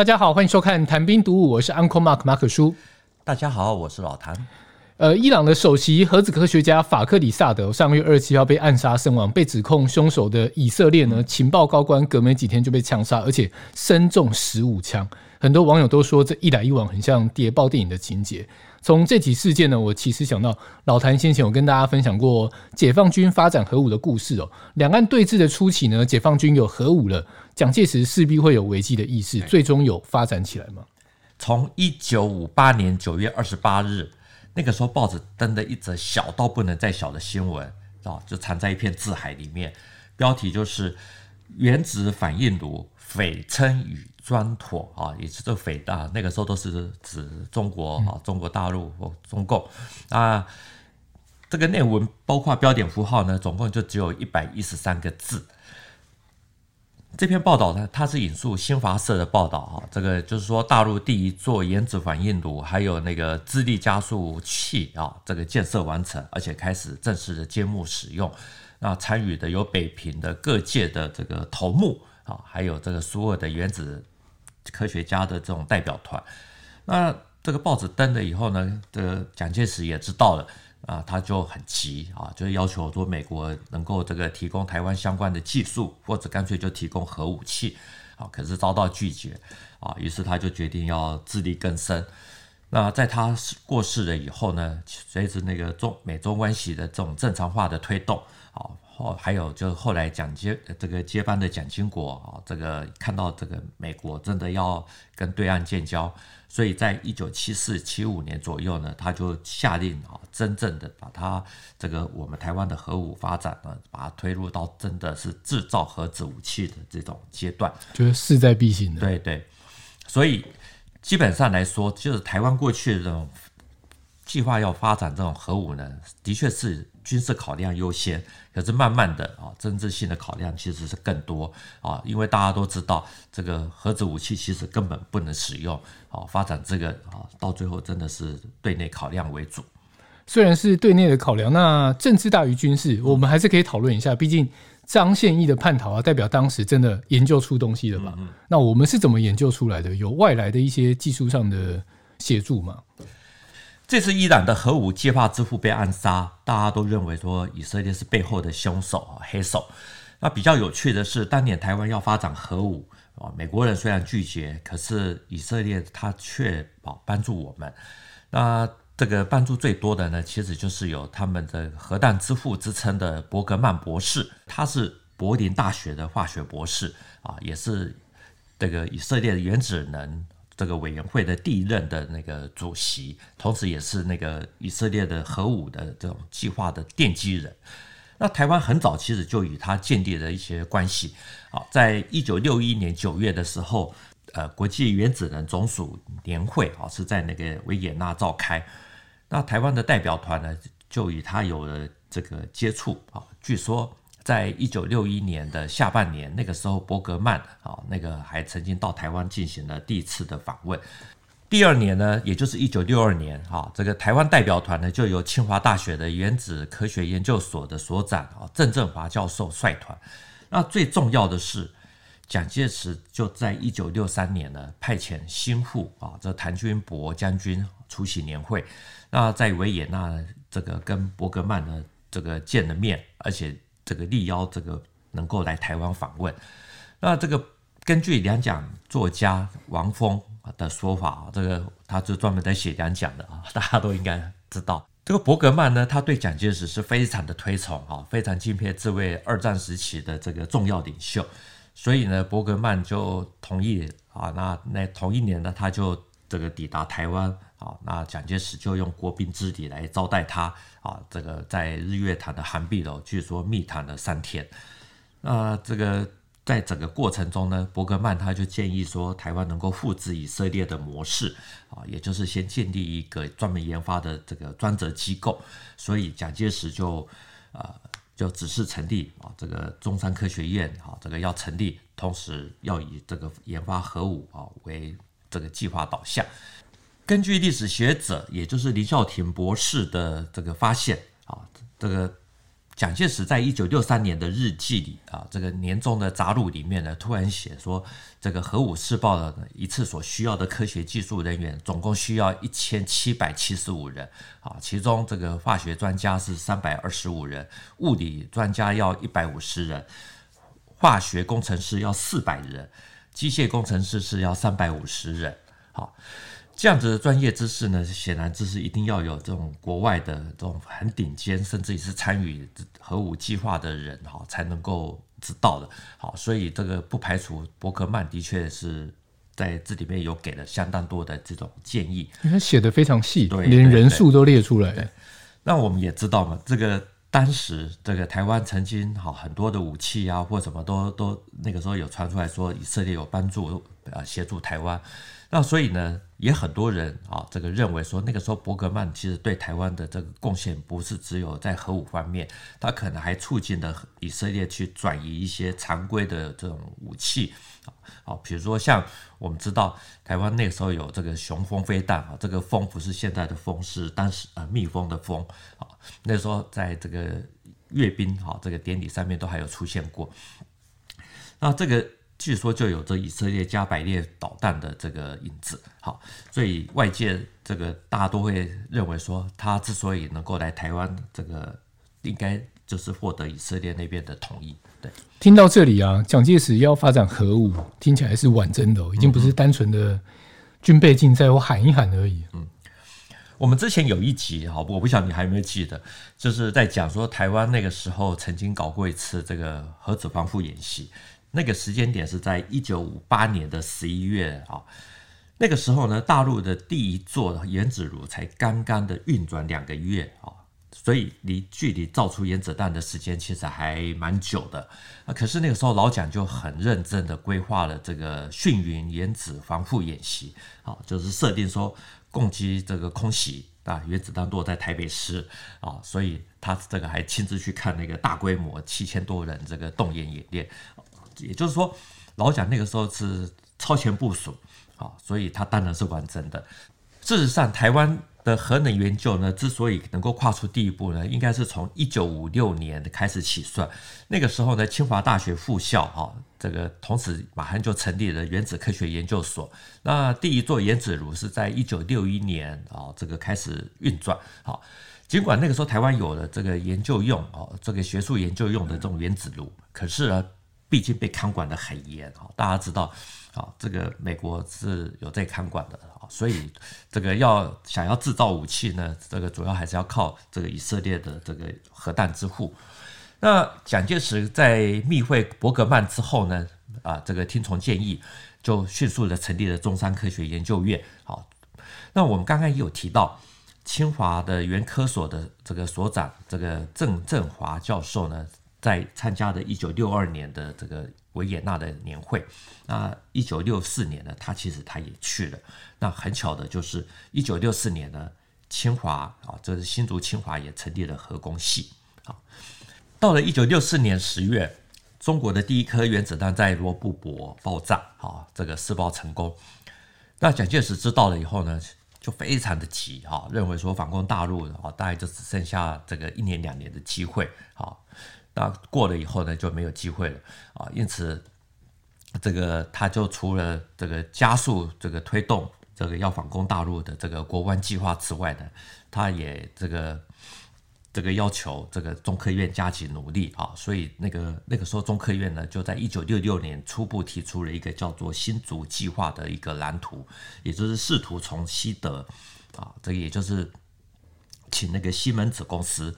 大家好，欢迎收看《谈兵读武》，我是 Uncle Mark 马可叔。大家好，我是老谭。呃，伊朗的首席核子科学家法克里萨德上个月二十七号被暗杀身亡，被指控凶手的以色列呢情报高官隔没几天就被枪杀，而且身中十五枪。很多网友都说这一来一往很像谍报电影的情节。从这起事件呢，我其实想到老谭先前有跟大家分享过解放军发展核武的故事哦。两岸对峙的初期呢，解放军有核武了，蒋介石势必会有危机的意识，最终有发展起来吗？从一九五八年九月二十八日。那个时候报纸登的一则小到不能再小的新闻啊，就藏在一片字海里面，标题就是“原子反应炉匪称与专妥”啊，也是这匪大那个时候都是指中国啊，中国大陆或中共啊。这个内文包括标点符号呢，总共就只有一百一十三个字。这篇报道呢，它是引述新华社的报道啊，这个就是说大陆第一座原子反应炉还有那个智力加速器啊，这个建设完成，而且开始正式的揭幕使用。那参与的有北平的各界的这个头目啊，还有这个所有的原子科学家的这种代表团。那这个报纸登了以后呢，这蒋介石也知道了。啊，他就很急啊，就是要求说美国能够这个提供台湾相关的技术，或者干脆就提供核武器啊，可是遭到拒绝啊，于是他就决定要自力更生。那在他过世了以后呢，随着那个中美中关系的这种正常化的推动啊，后还有就是后来蒋接这个接班的蒋经国啊，这个看到这个美国真的要跟对岸建交。所以在一九七四、七五年左右呢，他就下令啊，真正的把他这个我们台湾的核武发展呢，把它推入到真的是制造核子武器的这种阶段，就是势在必行的。对对，所以基本上来说，就是台湾过去的这种计划要发展这种核武呢，的确是。军事考量优先，可是慢慢的啊，政治性的考量其实是更多啊，因为大家都知道，这个核子武器其实根本不能使用啊，发展这个啊，到最后真的是对内考量为主。虽然是对内的考量，那政治大于军事，我们还是可以讨论一下。毕竟张宪义的叛逃啊，代表当时真的研究出东西了吧？嗯嗯，那我们是怎么研究出来的？有外来的一些技术上的协助吗？这次伊朗的核武计划之父被暗杀，大家都认为说以色列是背后的凶手啊，黑手。那比较有趣的是，当年台湾要发展核武啊，美国人虽然拒绝，可是以色列他确保帮助我们。那这个帮助最多的呢，其实就是有他们的核弹之父之称的伯格曼博士，他是柏林大学的化学博士啊，也是这个以色列的原子能。这个委员会的第一任的那个主席，同时也是那个以色列的核武的这种计划的奠基人。那台湾很早其实就与他建立了一些关系。好，在一九六一年九月的时候，呃，国际原子能总署年会啊是在那个维也纳召开。那台湾的代表团呢，就与他有了这个接触啊。据说。在一九六一年的下半年，那个时候伯格曼啊，那个还曾经到台湾进行了第一次的访问。第二年呢，也就是一九六二年啊，这个台湾代表团呢，就由清华大学的原子科学研究所的所长啊郑振华教授率团。那最重要的是，蒋介石就在一九六三年呢，派遣心腹啊，这谭军博将军出席年会。那在维也纳这个跟伯格曼呢，这个见了面，而且。这个力邀这个能够来台湾访问，那这个根据两蒋作家王峰的说法，这个他就专门在写两蒋的啊，大家都应该知道。这个伯格曼呢，他对蒋介石是非常的推崇啊，非常敬佩这位二战时期的这个重要领袖，所以呢，伯格曼就同意啊，那那同一年呢，他就这个抵达台湾。好，那蒋介石就用国宾之礼来招待他啊。这个在日月潭的寒碧楼，据说密谈了三天。那这个在整个过程中呢，伯格曼他就建议说，台湾能够复制以色列的模式啊，也就是先建立一个专门研发的这个专责机构。所以蒋介石就啊就指示成立啊这个中山科学院啊，这个要成立，同时要以这个研发核武啊为这个计划导向。根据历史学者，也就是林孝廷博士的这个发现啊，这个蒋介石在一九六三年的日记里啊，这个年终的杂录里面呢，突然写说，这个核武试爆的一次所需要的科学技术人员，总共需要一千七百七十五人啊，其中这个化学专家是三百二十五人，物理专家要一百五十人，化学工程师要四百人，机械工程师是要三百五十人，好。这样子的专业知识呢，显然这是一定要有这种国外的这种很顶尖，甚至也是参与核武计划的人哈，才能够知道的。好，所以这个不排除伯克曼的确是在这里面有给了相当多的这种建议，他写的非常细，对，连人数都列出来。那我们也知道嘛，这个当时这个台湾曾经好很多的武器啊，或什么都都那个时候有传出来说以色列有帮助啊协助台湾。那所以呢，也很多人啊，这个认为说，那个时候伯格曼其实对台湾的这个贡献不是只有在核武方面，他可能还促进了以色列去转移一些常规的这种武器啊，啊，比如说像我们知道台湾那个时候有这个雄风飞弹啊，这个风不是现在的风，是当时呃蜜蜂的蜂啊，那时候在这个阅兵哈这个典礼上面都还有出现过，那这个。据说就有着以色列加百列导弹的这个影子，好，所以外界这个大家都会认为说，他之所以能够来台湾，这个应该就是获得以色列那边的同意。对，听到这里啊，蒋介石要发展核武，听起来是玩真的，已经不是单纯的军备竞赛，我喊一喊而已。嗯，我们之前有一集，好，我不晓得你还有没有记得，就是在讲说台湾那个时候曾经搞过一次这个核子防护演习。那个时间点是在一九五八年的十一月啊，那个时候呢，大陆的第一座原子炉才刚刚的运转两个月啊，所以离距离造出原子弹的时间其实还蛮久的啊。可是那个时候老蒋就很认真的规划了这个训云原子防护演习啊，就是设定说攻击这个空袭啊，原子弹落在台北市啊，所以他这个还亲自去看那个大规模七千多人这个动员演练。也就是说，老蒋那个时候是超前部署，啊，所以他当然是完整的。事实上，台湾的核能研究呢，之所以能够跨出第一步呢，应该是从一九五六年开始起算。那个时候呢，清华大学附校，哈，这个同时马上就成立了原子科学研究所。那第一座原子炉是在一九六一年啊，这个开始运转。好，尽管那个时候台湾有了这个研究用，哦，这个学术研究用的这种原子炉，可是呢。毕竟被看管得很严啊，大家知道啊，这个美国是有在看管的啊，所以这个要想要制造武器呢，这个主要还是要靠这个以色列的这个核弹之父。那蒋介石在密会伯格曼之后呢，啊，这个听从建议，就迅速的成立了中山科学研究院。好，那我们刚刚也有提到，清华的原科所的这个所长这个郑振华教授呢。在参加的1962年的这个维也纳的年会，那1964年呢，他其实他也去了。那很巧的就是1964年呢，清华啊，这是新竹清华也成立了核工系。啊，到了1964年十月，中国的第一颗原子弹在罗布泊爆炸，啊，这个试爆成功。那蒋介石知道了以后呢，就非常的急，哈，认为说反攻大陆，啊，大概就只剩下这个一年两年的机会，啊。那过了以后呢，就没有机会了啊，因此这个他就除了这个加速这个推动这个要反攻大陆的这个国湾计划之外呢，他也这个这个要求这个中科院加紧努力啊，所以那个那个时候中科院呢就在一九六六年初步提出了一个叫做新竹计划的一个蓝图，也就是试图从西德啊，这个也就是请那个西门子公司。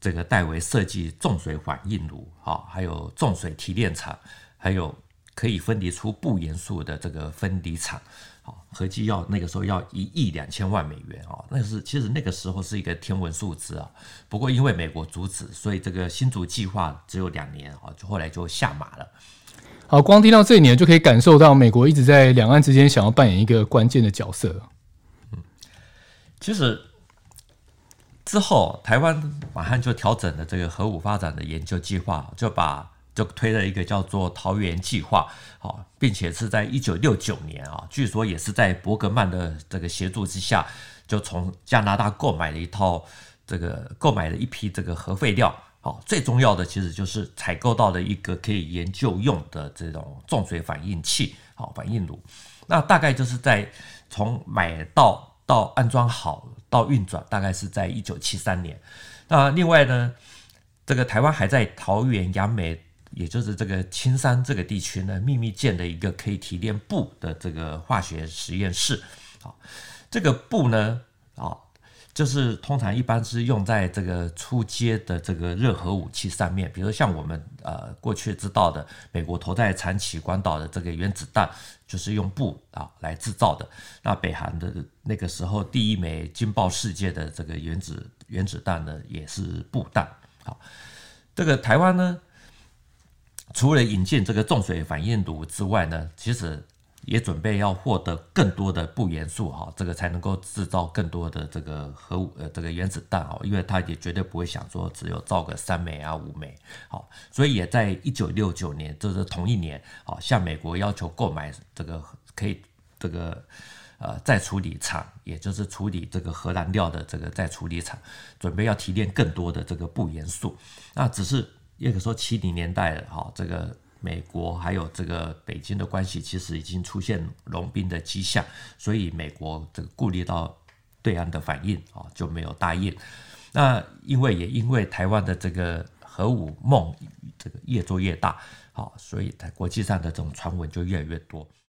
这个代为设计重水反应炉，啊，还有重水提炼厂，还有可以分离出不元素的这个分离厂，好，合计要那个时候要一亿两千万美元啊，那是其实那个时候是一个天文数字啊。不过因为美国阻止，所以这个新竹计划只有两年啊，就后来就下马了。好，光听到这一年就可以感受到美国一直在两岸之间想要扮演一个关键的角色。嗯，其实。之后，台湾马上就调整了这个核武发展的研究计划，就把就推了一个叫做桃园计划，好，并且是在一九六九年啊，据说也是在伯格曼的这个协助之下，就从加拿大购买了一套这个购买了一批这个核废料好，最重要的其实就是采购到了一个可以研究用的这种重水反应器，好，反应炉。那大概就是在从买到到安装好到运转，大概是在一九七三年。那另外呢，这个台湾还在桃园、杨梅，也就是这个青山这个地区呢，秘密建的一个可以提炼布的这个化学实验室。好，这个布呢，啊，就是通常一般是用在这个初阶的这个热核武器上面，比如像我们呃过去知道的美国投在长崎、广岛的这个原子弹，就是用布啊来制造的。那北韩的那个时候第一枚惊爆世界的这个原子原子弹呢，也是布弹。好，这个台湾呢，除了引进这个重水反应炉之外呢，其实。也准备要获得更多的鈽元素哈，这个才能够制造更多的这个核武呃这个原子弹哦，因为他也绝对不会想说只有造个三枚啊五枚好，所以也在一九六九年，就是同一年啊，向美国要求购买这个可以这个呃再处理厂，也就是处理这个核燃料的这个再处理厂，准备要提炼更多的这个鈽元素。那只是也可以说七零年代的哈，这个。美国还有这个北京的关系，其实已经出现融冰的迹象，所以美国这个顾虑到对岸的反应啊，就没有答应。那因为也因为台湾的这个核武梦这个越做越大，好，所以在国际上的这种传闻就越来越多。